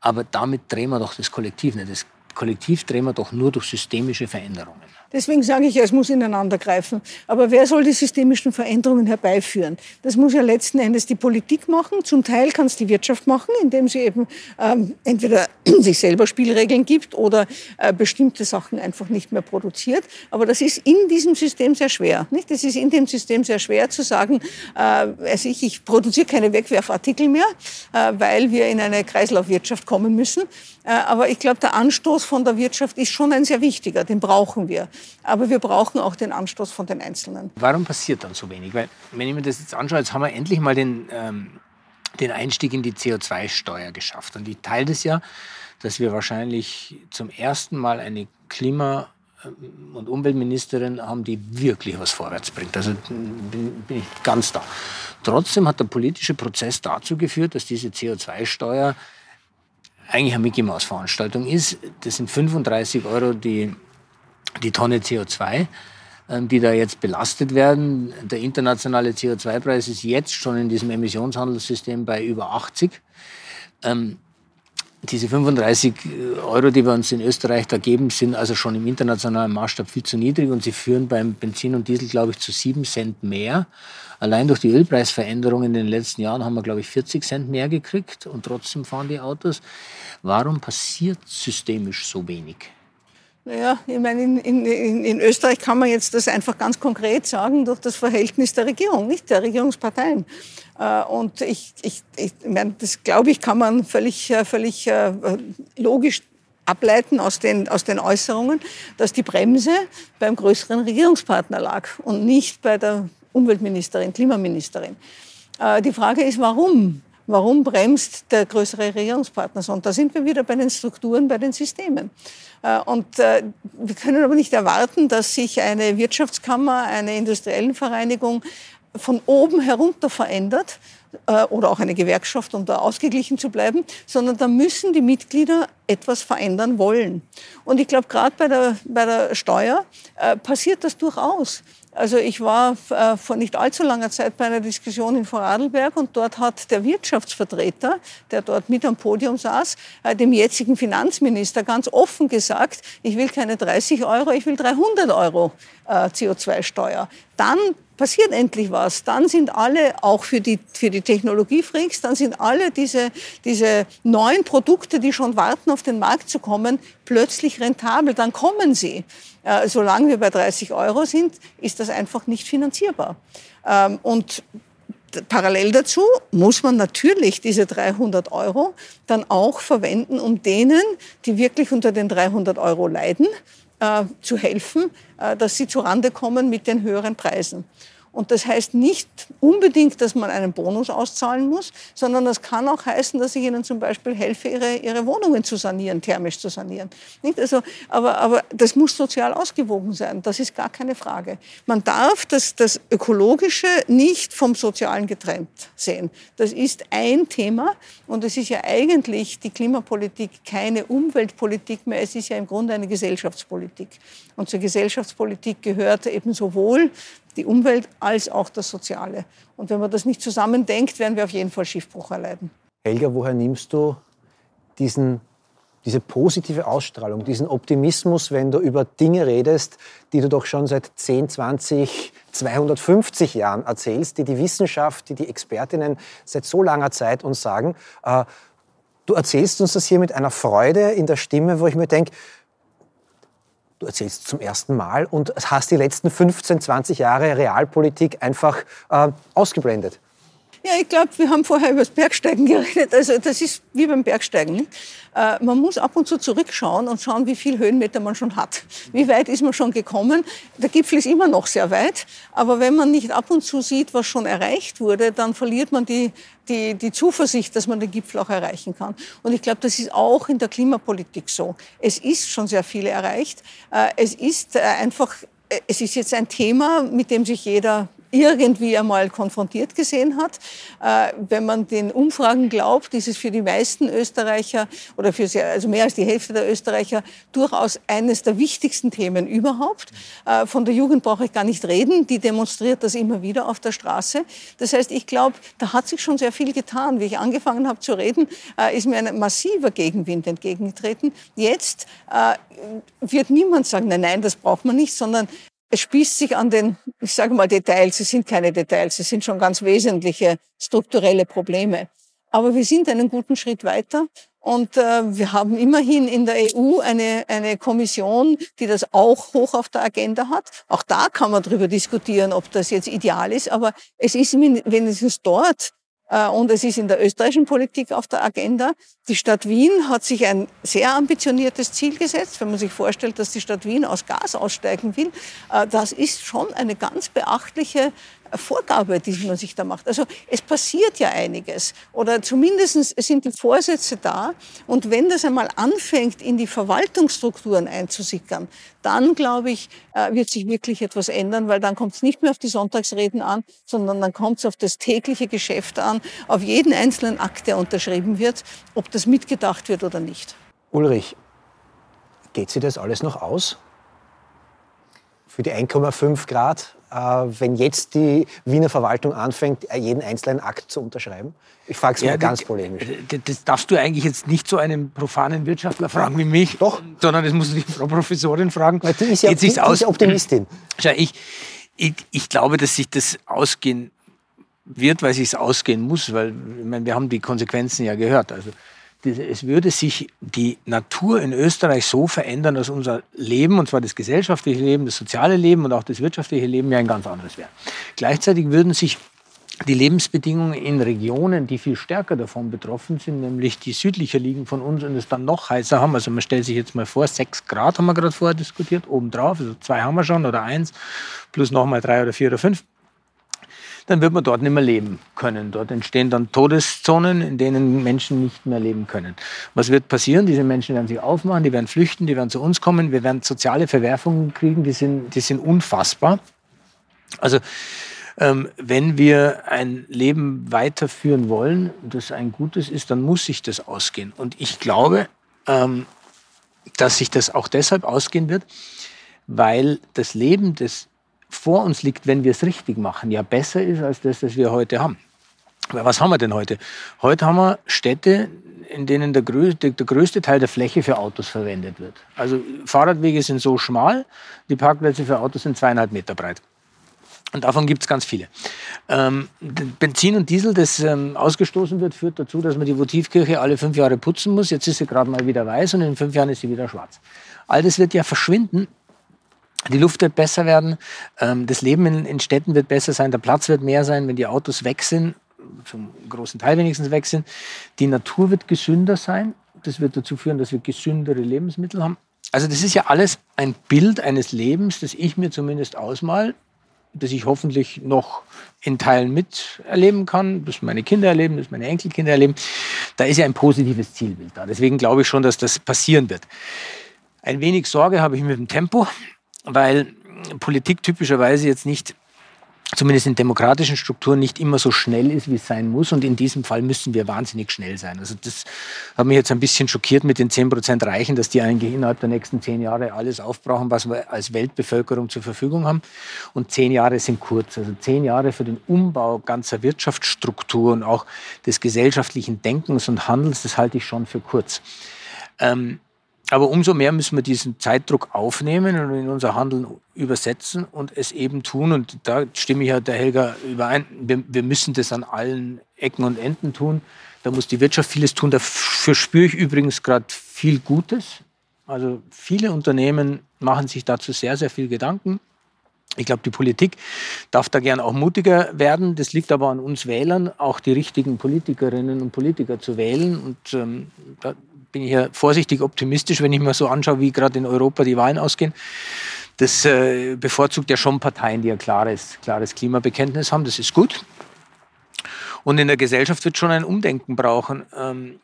aber damit drehen wir doch das Kollektiv nicht. Das Kollektiv drehen wir doch nur durch systemische Veränderungen. Deswegen sage ich ja, es muss ineinander greifen. Aber wer soll die systemischen Veränderungen herbeiführen? Das muss ja letzten Endes die Politik machen. Zum Teil kann es die Wirtschaft machen, indem sie eben ähm, entweder sich selber Spielregeln gibt oder äh, bestimmte Sachen einfach nicht mehr produziert. Aber das ist in diesem System sehr schwer. Nicht? Das ist in dem System sehr schwer zu sagen, äh, also ich, ich produziere keine Wegwerfartikel mehr, äh, weil wir in eine Kreislaufwirtschaft kommen müssen. Äh, aber ich glaube, der Anstoß von der Wirtschaft ist schon ein sehr wichtiger. Den brauchen wir. Aber wir brauchen auch den Anstoß von den Einzelnen. Warum passiert dann so wenig? Weil, wenn ich mir das jetzt anschaue, jetzt haben wir endlich mal den, ähm, den Einstieg in die CO2-Steuer geschafft. Und ich teile das ja, dass wir wahrscheinlich zum ersten Mal eine Klima- ähm, und Umweltministerin haben, die wirklich was vorwärts bringt. Also bin, bin ich ganz da. Trotzdem hat der politische Prozess dazu geführt, dass diese CO2-Steuer eigentlich eine Mickey Maus Veranstaltung ist. Das sind 35 Euro die die Tonne CO2, ähm, die da jetzt belastet werden. Der internationale CO2-Preis ist jetzt schon in diesem Emissionshandelssystem bei über 80. Ähm, diese 35 Euro, die wir uns in Österreich da geben, sind also schon im internationalen Maßstab viel zu niedrig und sie führen beim Benzin und Diesel, glaube ich, zu 7 Cent mehr. Allein durch die Ölpreisveränderungen in den letzten Jahren haben wir, glaube ich, 40 Cent mehr gekriegt und trotzdem fahren die Autos. Warum passiert systemisch so wenig? Naja, ich meine, in, in, in Österreich kann man jetzt das einfach ganz konkret sagen durch das Verhältnis der Regierung, nicht der Regierungsparteien. Äh, und ich, ich, ich meine, das glaube ich, kann man völlig, äh, völlig äh, logisch ableiten aus den, aus den Äußerungen, dass die Bremse beim größeren Regierungspartner lag und nicht bei der Umweltministerin, Klimaministerin. Die Frage ist, warum? Warum bremst der größere Regierungspartner so? Und da sind wir wieder bei den Strukturen, bei den Systemen. Äh, und äh, wir können aber nicht erwarten, dass sich eine Wirtschaftskammer, eine industriellen Vereinigung von oben herunter verändert äh, oder auch eine Gewerkschaft, um da ausgeglichen zu bleiben, sondern da müssen die Mitglieder etwas verändern wollen. Und ich glaube, gerade bei der, bei der Steuer passiert das durchaus. Also ich war äh, vor nicht allzu langer Zeit bei einer Diskussion in Vorarlberg und dort hat der Wirtschaftsvertreter, der dort mit am Podium saß, äh, dem jetzigen Finanzminister ganz offen gesagt, ich will keine 30 Euro, ich will 300 Euro äh, CO2-Steuer. Dann passiert endlich was. Dann sind alle, auch für die, für die Technologiefreaks, dann sind alle diese, diese neuen Produkte, die schon warten, auf den Markt zu kommen, plötzlich rentabel. Dann kommen sie. Äh, solange wir bei 30 Euro sind, ist das einfach nicht finanzierbar. Ähm, und Parallel dazu muss man natürlich diese 300 Euro dann auch verwenden, um denen, die wirklich unter den 300 Euro leiden, zu helfen, äh, dass sie zurande kommen mit den höheren Preisen. Und das heißt nicht unbedingt, dass man einen Bonus auszahlen muss, sondern das kann auch heißen, dass ich Ihnen zum Beispiel helfe, Ihre, Ihre Wohnungen zu sanieren, thermisch zu sanieren. Nicht? Also, aber, aber das muss sozial ausgewogen sein, das ist gar keine Frage. Man darf das, das Ökologische nicht vom Sozialen getrennt sehen. Das ist ein Thema und es ist ja eigentlich die Klimapolitik keine Umweltpolitik mehr, es ist ja im Grunde eine Gesellschaftspolitik. Und zur Gesellschaftspolitik gehört eben sowohl die Umwelt als auch das Soziale. Und wenn man das nicht zusammendenkt, werden wir auf jeden Fall Schiffbruch erleiden. Helga, woher nimmst du diesen, diese positive Ausstrahlung, diesen Optimismus, wenn du über Dinge redest, die du doch schon seit 10, 20, 250 Jahren erzählst, die die Wissenschaft, die die Expertinnen seit so langer Zeit uns sagen? Äh, du erzählst uns das hier mit einer Freude in der Stimme, wo ich mir denke, du erzählst zum ersten Mal und hast die letzten 15, 20 Jahre Realpolitik einfach äh, ausgeblendet. Ja, ich glaube, wir haben vorher über das Bergsteigen geredet. Also das ist wie beim Bergsteigen. Äh, man muss ab und zu zurückschauen und schauen, wie viel Höhenmeter man schon hat. Wie weit ist man schon gekommen? Der Gipfel ist immer noch sehr weit. Aber wenn man nicht ab und zu sieht, was schon erreicht wurde, dann verliert man die, die, die Zuversicht, dass man den Gipfel auch erreichen kann. Und ich glaube, das ist auch in der Klimapolitik so. Es ist schon sehr viel erreicht. Äh, es ist äh, einfach es ist jetzt ein Thema, mit dem sich jeder irgendwie einmal konfrontiert gesehen hat. Äh, wenn man den Umfragen glaubt, ist es für die meisten Österreicher oder für sehr, also mehr als die Hälfte der Österreicher durchaus eines der wichtigsten Themen überhaupt. Äh, von der Jugend brauche ich gar nicht reden, die demonstriert das immer wieder auf der Straße. Das heißt, ich glaube, da hat sich schon sehr viel getan. Wie ich angefangen habe zu reden, äh, ist mir ein massiver Gegenwind entgegengetreten. Jetzt wird niemand sagen, nein, nein, das braucht man nicht, sondern es spießt sich an den, ich sage mal Details, es sind keine Details, es sind schon ganz wesentliche strukturelle Probleme. Aber wir sind einen guten Schritt weiter und äh, wir haben immerhin in der EU eine, eine Kommission, die das auch hoch auf der Agenda hat. Auch da kann man darüber diskutieren, ob das jetzt ideal ist, aber es ist wenigstens dort und es ist in der österreichischen Politik auf der Agenda. Die Stadt Wien hat sich ein sehr ambitioniertes Ziel gesetzt. Wenn man sich vorstellt, dass die Stadt Wien aus Gas aussteigen will, äh, das ist schon eine ganz beachtliche Vorgabe, die man sich da macht. Also es passiert ja einiges oder zumindest sind die Vorsätze da und wenn das einmal anfängt, in die Verwaltungsstrukturen einzusickern, dann glaube ich, äh, wird sich wirklich etwas ändern, weil dann kommt es nicht mehr auf die Sonntagsreden an, sondern dann kommt es auf das tägliche Geschäft an, auf jeden einzelnen Akt, der unterschrieben wird, ob das mitgedacht wird oder nicht. Ulrich, geht sich das alles noch aus? Für die 1,5 Grad wenn jetzt die Wiener Verwaltung anfängt, jeden einzelnen Akt zu unterschreiben? Ich frage es ja, mal ganz polemisch. Das darfst du eigentlich jetzt nicht so einen profanen Wirtschaftler fragen wie mich, Doch. sondern das musst du die Frau Professorin fragen. Weil die ist ja, die, die ist Optimistin. Schau, ich, ich, ich glaube, dass sich das ausgehen wird, weil sich es ausgehen muss, weil ich meine, wir haben die Konsequenzen ja gehört. Also es würde sich die Natur in Österreich so verändern, dass unser Leben, und zwar das gesellschaftliche Leben, das soziale Leben und auch das wirtschaftliche Leben ja ein ganz anderes wäre. Gleichzeitig würden sich die Lebensbedingungen in Regionen, die viel stärker davon betroffen sind, nämlich die südlicher liegen von uns und es dann noch heißer haben. Also man stellt sich jetzt mal vor, sechs Grad haben wir gerade vorher diskutiert, obendrauf, also zwei haben wir schon oder eins, plus nochmal drei oder vier oder fünf dann wird man dort nicht mehr leben können. Dort entstehen dann Todeszonen, in denen Menschen nicht mehr leben können. Was wird passieren? Diese Menschen werden sich aufmachen, die werden flüchten, die werden zu uns kommen, wir werden soziale Verwerfungen kriegen, die sind, die sind unfassbar. Also ähm, wenn wir ein Leben weiterführen wollen, das ein gutes ist, dann muss sich das ausgehen. Und ich glaube, ähm, dass sich das auch deshalb ausgehen wird, weil das Leben des vor uns liegt, wenn wir es richtig machen, ja besser ist als das, was wir heute haben. Aber was haben wir denn heute? Heute haben wir Städte, in denen der größte, der größte Teil der Fläche für Autos verwendet wird. Also Fahrradwege sind so schmal, die Parkplätze für Autos sind zweieinhalb Meter breit. Und davon gibt es ganz viele. Ähm, Benzin und Diesel, das ähm, ausgestoßen wird, führt dazu, dass man die Votivkirche alle fünf Jahre putzen muss. Jetzt ist sie gerade mal wieder weiß und in fünf Jahren ist sie wieder schwarz. All das wird ja verschwinden, die Luft wird besser werden, ähm, das Leben in, Städten wird besser sein, der Platz wird mehr sein, wenn die Autos weg sind, zum großen Teil wenigstens weg sind. Die Natur wird gesünder sein. Das wird dazu führen, dass wir gesündere Lebensmittel haben. Also das ist ja alles ein Bild eines Lebens, das ich mir zumindest ausmal, das ich hoffentlich noch in Teilen miterleben kann, das meine Kinder erleben, das meine Enkelkinder erleben. Da ist ja ein positives Zielbild da. Deswegen glaube ich schon, dass das passieren wird. Ein wenig Sorge habe ich mit dem Tempo weil Politik typischerweise jetzt nicht zumindest in demokratischen Strukturen nicht immer so schnell ist, wie es sein muss. Und in diesem Fall müssen wir wahnsinnig schnell sein. Also das hat mich jetzt ein bisschen schockiert mit den 10 Prozent Reichen, dass die eigentlich innerhalb der nächsten zehn Jahre alles aufbrauchen, was wir als Weltbevölkerung zur Verfügung haben. Und zehn Jahre sind kurz. Also zehn Jahre für den Umbau ganzer Wirtschaftsstruktur und auch des gesellschaftlichen Denkens und Handels, das halte ich schon für kurz. Ähm, aber umso mehr müssen wir diesen Zeitdruck aufnehmen und in unser Handeln übersetzen und es eben tun. Und da stimme ich ja der Helga überein. Wir, wir müssen das an allen Ecken und Enden tun. Da muss die Wirtschaft vieles tun. Dafür spüre ich übrigens gerade viel Gutes. Also viele Unternehmen machen sich dazu sehr, sehr viel Gedanken. Ich glaube, die Politik darf da gern auch mutiger werden. Das liegt aber an uns Wählern, auch die richtigen Politikerinnen und Politiker zu wählen. Und ähm, da bin ich ja vorsichtig optimistisch, wenn ich mir so anschaue, wie gerade in Europa die Wahlen ausgehen. Das äh, bevorzugt ja schon Parteien, die ein klares, klares Klimabekenntnis haben. Das ist gut. Und in der Gesellschaft wird schon ein Umdenken brauchen, ähm,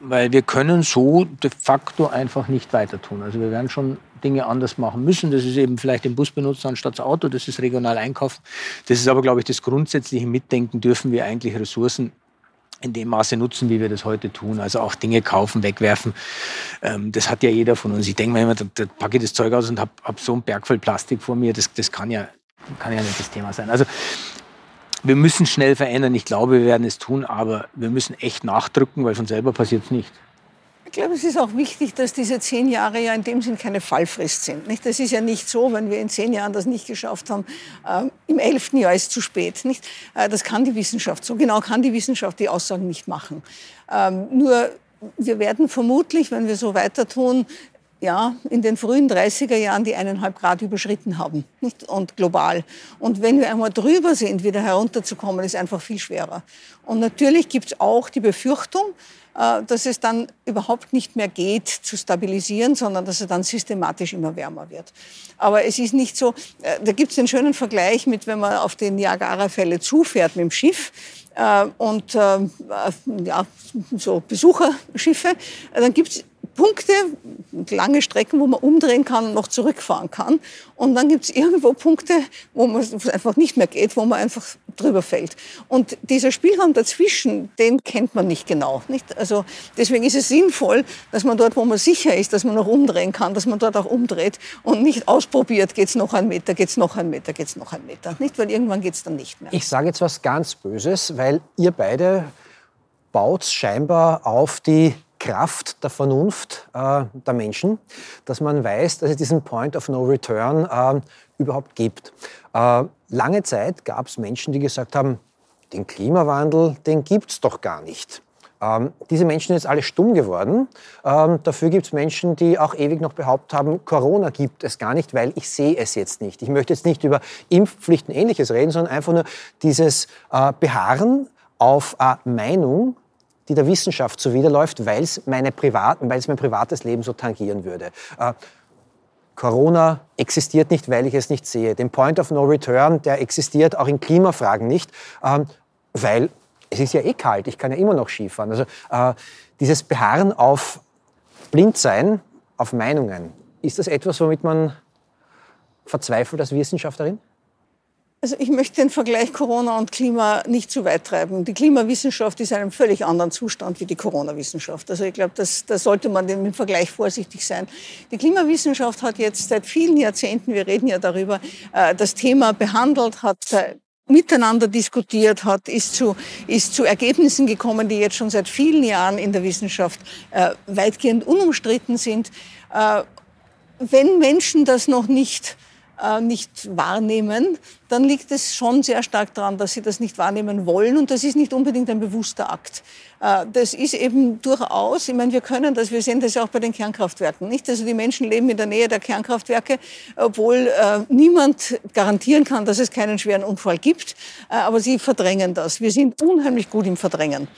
weil wir können so de facto einfach nicht weiter tun. Also wir werden schon Dinge anders machen müssen. Das ist eben vielleicht den Bus benutzen anstatt das Auto. Das ist regional einkaufen. Das ist aber, glaube ich, das grundsätzliche Mitdenken. Dürfen wir eigentlich Ressourcen in dem Maße nutzen, wie wir das heute tun. Also auch Dinge kaufen, wegwerfen. Ähm, das hat ja jeder von uns. Ich denke mir immer, da, da packe ich das Zeug aus und habe hab so einen Berg voll Plastik vor mir. Das, das kann, ja, kann ja nicht das Thema sein. Also wir müssen schnell verändern. Ich glaube, wir werden es tun, aber wir müssen echt nachdrücken, weil von selber passiert es nicht. Ich glaube, es ist auch wichtig, dass diese zehn Jahre ja in dem Sinn keine Fallfrist sind. Nicht? Das ist ja nicht so, wenn wir in zehn Jahren das nicht geschafft haben, äh, im elften Jahr ist es zu spät. Nicht? Äh, das kann die Wissenschaft. So genau kann die Wissenschaft die Aussagen nicht machen. Ähm, nur wir werden vermutlich, wenn wir so weiter tun, ja, in den frühen 30er Jahren die eineinhalb Grad überschritten haben nicht? und global. Und wenn wir einmal drüber sind, wieder herunterzukommen, ist einfach viel schwerer. Und natürlich gibt es auch die Befürchtung, dass es dann überhaupt nicht mehr geht zu stabilisieren, sondern dass es dann systematisch immer wärmer wird. Aber es ist nicht so, äh, da gibt es den schönen Vergleich mit, wenn man auf den Niagara-Fälle zufährt mit dem Schiff, äh, und ja, so Besucherschiffe, dann gibt es Punkte, lange Strecken, wo man umdrehen kann und noch zurückfahren kann. Und dann gibt es irgendwo Punkte, wo es einfach nicht mehr geht, wo man einfach drüber fällt. Und dieser Spielraum dazwischen, den kennt man nicht genau. Nicht? Also deswegen ist es sinnvoll, dass man dort, wo man sicher ist, dass man noch umdrehen kann, dass man dort auch umdreht und nicht ausprobiert, geht es noch einen Meter, geht es noch einen Meter, geht es noch einen Meter. Nicht, weil irgendwann geht es dann nicht mehr. Ich sage jetzt was ganz Böses, weil ihr beide baut scheinbar auf die Kraft der Vernunft äh, der Menschen, dass man weiß, dass es diesen Point of No Return äh, überhaupt gibt. Äh, lange Zeit gab es Menschen, die gesagt haben, den Klimawandel, den gibt es doch gar nicht. Ähm, diese Menschen sind jetzt alle stumm geworden. Ähm, dafür gibt es Menschen, die auch ewig noch behauptet haben, Corona gibt es gar nicht, weil ich sehe es jetzt nicht. Ich möchte jetzt nicht über Impfpflichten ähnliches reden, sondern einfach nur dieses äh, Beharren auf eine Meinung, die der Wissenschaft zuwiderläuft, weil es mein privates Leben so tangieren würde. Äh, Corona existiert nicht, weil ich es nicht sehe. Den Point of No Return, der existiert auch in Klimafragen nicht, ähm, weil es ist ja eh kalt, ich kann ja immer noch Skifahren. Also äh, dieses Beharren auf Blindsein, auf Meinungen, ist das etwas, womit man verzweifelt als Wissenschaftlerin? Also ich möchte den Vergleich Corona und Klima nicht zu weit treiben. Die Klimawissenschaft ist in einem völlig anderen Zustand wie die Corona-Wissenschaft. Also ich glaube, da sollte man im Vergleich vorsichtig sein. Die Klimawissenschaft hat jetzt seit vielen Jahrzehnten, wir reden ja darüber, äh, das Thema behandelt, hat miteinander diskutiert hat, ist zu, ist zu Ergebnissen gekommen, die jetzt schon seit vielen Jahren in der Wissenschaft äh, weitgehend unumstritten sind. Äh, wenn Menschen das noch nicht äh, nicht wahrnehmen, dann liegt es schon sehr stark daran, dass sie das nicht wahrnehmen wollen. Und das ist nicht unbedingt ein bewusster Akt. Äh, das ist eben durchaus, ich meine, wir können das, wir sehen das ja auch bei den Kernkraftwerken, nicht? Also die Menschen leben in der Nähe der Kernkraftwerke, obwohl äh, niemand garantieren kann, dass es keinen schweren Unfall gibt. Äh, aber sie verdrängen das. Wir sind unheimlich gut im Verdrängen.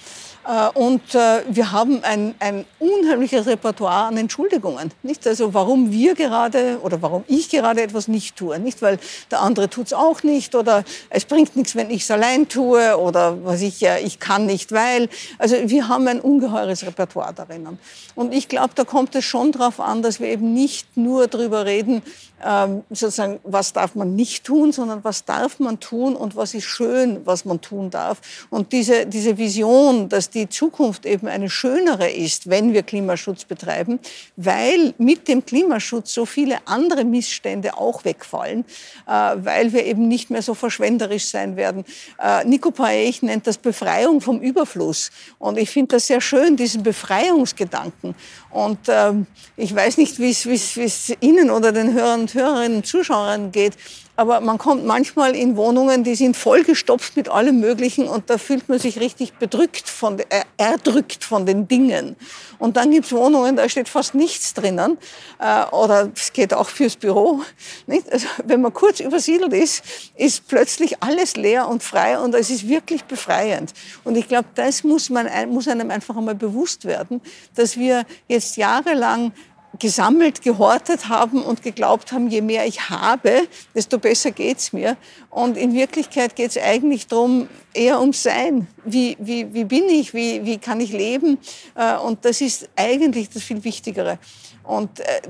Äh, und äh, wir haben ein, ein unheimliches Repertoire an Entschuldigungen. Nicht? Also warum wir gerade oder warum ich gerade etwas nicht tue. Nicht, weil der andere tut es auch nicht oder es bringt nichts, wenn ich es allein tue oder was ich, ich kann nicht, weil. Also wir haben ein ungeheures Repertoire darin. Und ich glaube, da kommt es schon darauf an, dass wir eben nicht nur darüber reden, ähm, sozusagen, was darf man nicht tun, sondern was darf man tun und was ist schön, was man tun darf. Und diese, diese Vision, dass die Zukunft eben eine schönere ist, wenn wir Klimaschutz betreiben, weil mit dem Klimaschutz so viele andere Missstände auch wegfallen, äh, weil wir eben nicht mehr so verschwenderisch sein werden. Äh, Nico Paech nennt das Befreiung vom Überfluss. Und ich finde das sehr schön, diesen Befreiungsgedanken. Und ähm, ich weiß nicht, wie es Ihnen oder den Hörern und Hörerinnen, Zuschauerinnen geht. Aber man kommt manchmal in Wohnungen, die sind vollgestopft mit allem Möglichen und da fühlt man sich richtig bedrückt, von, äh, erdrückt von den Dingen. Und dann gibt es Wohnungen, da steht fast nichts drinnen äh, oder es geht auch fürs Büro. Nicht? Also, wenn man kurz übersiedelt ist, ist plötzlich alles leer und frei und es ist wirklich befreiend. Und ich glaube, das muss, man, muss einem einfach einmal bewusst werden, dass wir jetzt jahrelang gesammelt, gehortet haben und geglaubt haben, je mehr ich habe, desto besser geht's mir. Und in Wirklichkeit geht's eigentlich darum, eher ums Sein. Wie, wie, wie bin ich? Wie, wie kann ich leben? Äh, und das ist eigentlich das viel Wichtigere. Und äh,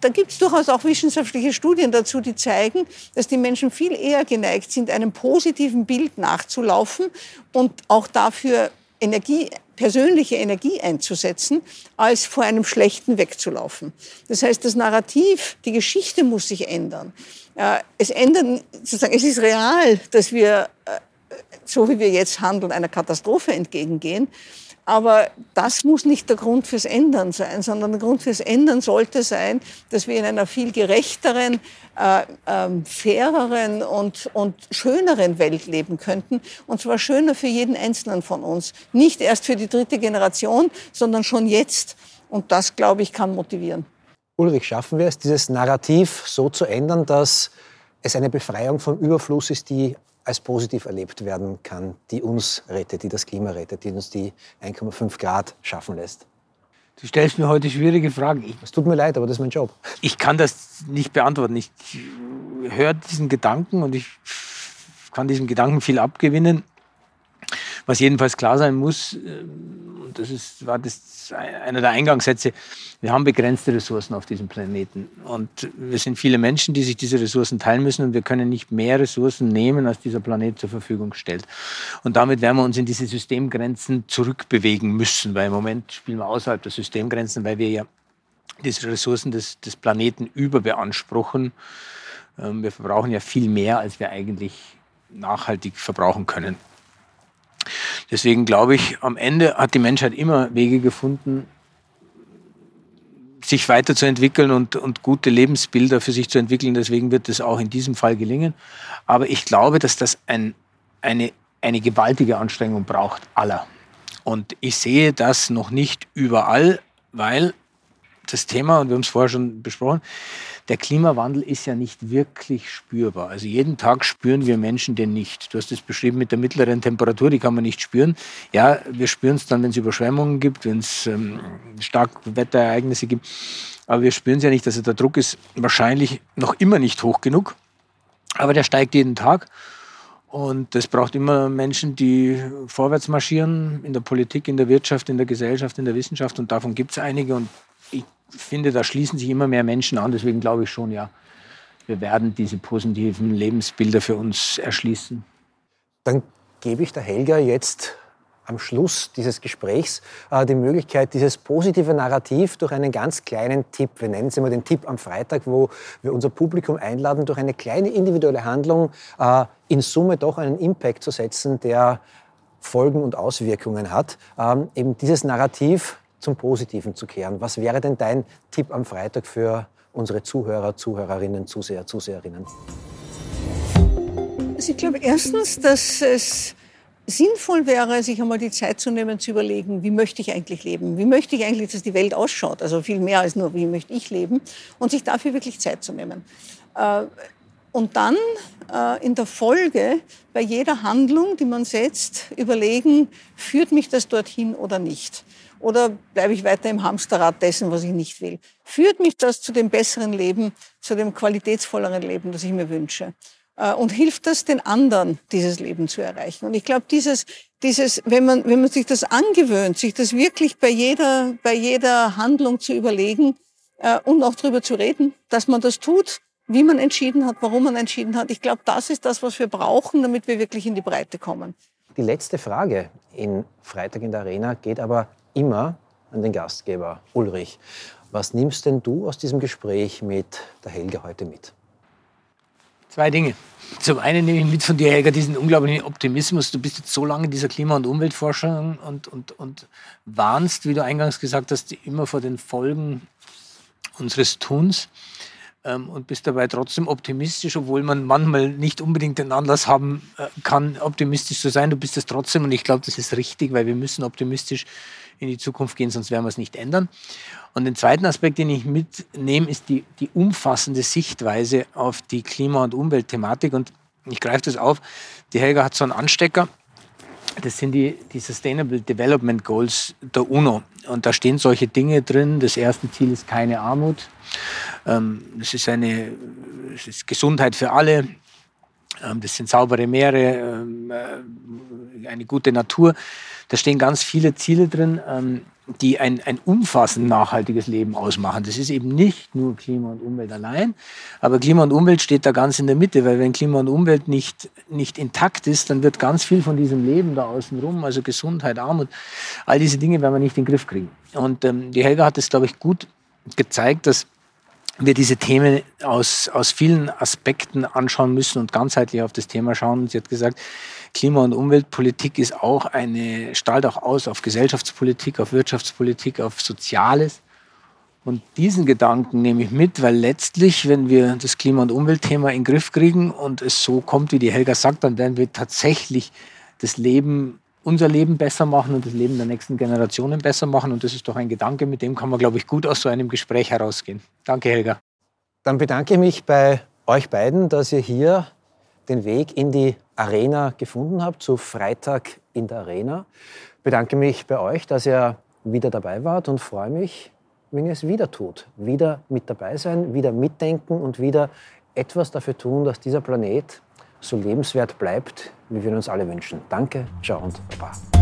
da gibt es durchaus auch wissenschaftliche Studien dazu, die zeigen, dass die Menschen viel eher geneigt sind, einem positiven Bild nachzulaufen und auch dafür Energie persönliche Energie einzusetzen, als vor einem schlechten wegzulaufen. Das heißt, das Narrativ, die Geschichte muss sich ändern. Es ändern, sozusagen, es ist real, dass wir, äh, so wie wir jetzt handeln, einer Katastrophe entgegengehen. Aber das muss nicht der Grund fürs Ändern sein, sondern der Grund fürs Ändern sollte sein, dass wir in einer viel gerechteren, äh, äh, faireren und, und schöneren Welt leben könnten. Und zwar schöner für jeden Einzelnen von uns. Nicht erst für die dritte Generation, sondern schon jetzt. Und das, glaube ich, kann motivieren. Ulrich, schaffen wir es, dieses Narrativ so zu ändern, dass es eine Befreiung vom Überfluss ist, die als positiv erlebt werden kann, die uns rettet, die das Klima rettet, die uns die 1,5 Grad schaffen lässt? Du stellst mir heute schwierige Fragen. Es tut mir leid, aber das ist mein Job. Ich kann das nicht beantworten. Ich höre diesen Gedanken und ich kann diesem Gedanken viel abgewinnen. Was jedenfalls klar sein muss, äh, das ist, war das einer der Eingangssätze, wir haben begrenzte Ressourcen auf diesem Planeten. Und wir sind viele Menschen, die sich diese Ressourcen teilen müssen und wir können nicht mehr Ressourcen nehmen, als dieser Planet zur Verfügung stellt. Und damit werden wir uns in diese Systemgrenzen zurückbewegen müssen, weil im Moment spielen wir außerhalb der Systemgrenzen, weil wir ja diese Ressourcen des, des Planeten überbeanspruchen. Ähm, wir verbrauchen ja viel mehr, als wir eigentlich nachhaltig verbrauchen können. Deswegen glaube ich, am Ende hat die Menschheit immer Wege gefunden, sich weiterzuentwickeln und, und gute Lebensbilder für sich zu entwickeln. Deswegen wird es auch in diesem Fall gelingen. Aber ich glaube, dass das ein, eine, eine gewaltige Anstrengung braucht aller. Und ich sehe das noch nicht überall, weil das Thema, und wir haben es vorher schon besprochen, der Klimawandel ist ja nicht wirklich spürbar. Also jeden Tag spüren wir Menschen den nicht. Du hast es beschrieben mit der mittleren Temperatur, die kann man nicht spüren. Ja, wir spüren es dann, wenn es Überschwemmungen gibt, wenn es ähm, starke Wetterereignisse gibt. Aber wir spüren es ja nicht. Also der Druck ist wahrscheinlich noch immer nicht hoch genug. Aber der steigt jeden Tag. Und das braucht immer Menschen, die vorwärts marschieren in der Politik, in der Wirtschaft, in der Gesellschaft, in der Wissenschaft. Und davon gibt es einige. Und finde, da schließen sich immer mehr Menschen an. Deswegen glaube ich schon, ja, wir werden diese positiven Lebensbilder für uns erschließen. Dann gebe ich der Helga jetzt am Schluss dieses Gesprächs äh, die Möglichkeit, dieses positive Narrativ durch einen ganz kleinen Tipp, wir nennen es immer den Tipp am Freitag, wo wir unser Publikum einladen, durch eine kleine individuelle Handlung äh, in Summe doch einen Impact zu setzen, der Folgen und Auswirkungen hat. Ähm, eben dieses Narrativ zum Positiven zu kehren. Was wäre denn dein Tipp am Freitag für unsere Zuhörer, Zuhörerinnen, Zuseher, Zuseherinnen? Also ich glaube erstens, dass es sinnvoll wäre, sich einmal die Zeit zu nehmen, zu überlegen, wie möchte ich eigentlich leben? Wie möchte ich eigentlich, dass die Welt ausschaut? Also viel mehr als nur, wie möchte ich leben? Und sich dafür wirklich Zeit zu nehmen. Äh, und dann äh, in der Folge bei jeder Handlung, die man setzt, überlegen, führt mich das dorthin oder nicht? Oder bleibe ich weiter im Hamsterrad dessen, was ich nicht will? Führt mich das zu dem besseren Leben, zu dem qualitätsvolleren Leben, das ich mir wünsche? Äh, und hilft das den anderen, dieses Leben zu erreichen? Und ich glaube, dieses, dieses, wenn man, wenn man sich das angewöhnt, sich das wirklich bei jeder, bei jeder Handlung zu überlegen äh, und auch darüber zu reden, dass man das tut, wie man entschieden hat, warum man entschieden hat. Ich glaube, das ist das, was wir brauchen, damit wir wirklich in die Breite kommen. Die letzte Frage in Freitag in der Arena geht aber immer an den Gastgeber Ulrich. Was nimmst denn du aus diesem Gespräch mit der Helga heute mit? Zwei Dinge. Zum einen nehme ich mit von dir, Helga, diesen unglaublichen Optimismus. Du bist jetzt so lange dieser Klima- und Umweltforschung und, und, und warnst, wie du eingangs gesagt hast, immer vor den Folgen unseres Tuns und bist dabei trotzdem optimistisch, obwohl man manchmal nicht unbedingt den Anlass haben äh, kann, optimistisch zu sein. Du bist es trotzdem und ich glaube, das ist richtig, weil wir müssen optimistisch in die Zukunft gehen, sonst werden wir es nicht ändern. Und den zweiten Aspekt, den ich mitnehme, ist die, die umfassende Sichtweise auf die Klima- und Umweltthematik. Und ich greife das auf. Die Helga hat so einen Anstecker. Das sind die, die Sustainable Development Goals der UNO. Und da stehen solche Dinge drin. Das erste Ziel ist keine Armut. Ähm, das ist eine das ist Gesundheit für alle. Ähm, das sind saubere Meere, ähm, äh, eine gute Natur. Da stehen ganz viele Ziele drin, ähm, die ein, ein umfassend nachhaltiges Leben ausmachen. Das ist eben nicht nur Klima und Umwelt allein, aber Klima und Umwelt steht da ganz in der Mitte, weil wenn Klima und Umwelt nicht, nicht intakt ist, dann wird ganz viel von diesem Leben da außen rum, also Gesundheit, Armut, all diese Dinge werden wir nicht in den Griff kriegen. Und ähm, die Helga hat es, glaube ich, gut gezeigt, dass wir diese Themen aus, aus vielen Aspekten anschauen müssen und ganzheitlich auf das Thema schauen. Sie hat gesagt, Klima- und Umweltpolitik ist auch eine, strahlt auch aus auf Gesellschaftspolitik, auf Wirtschaftspolitik, auf Soziales. Und diesen Gedanken nehme ich mit, weil letztlich, wenn wir das Klima- und Umweltthema in den Griff kriegen und es so kommt, wie die Helga sagt, dann werden wir tatsächlich das Leben, unser Leben besser machen und das Leben der nächsten Generationen besser machen. Und das ist doch ein Gedanke, mit dem kann man, glaube ich, gut aus so einem Gespräch herausgehen. Danke, Helga. Dann bedanke ich mich bei euch beiden, dass ihr hier den Weg in die Arena gefunden habt, zu Freitag in der Arena. Ich bedanke mich bei euch, dass ihr wieder dabei wart und freue mich, wenn ihr es wieder tut. Wieder mit dabei sein, wieder mitdenken und wieder etwas dafür tun, dass dieser Planet so lebenswert bleibt, wie wir uns alle wünschen. Danke, ciao und baba.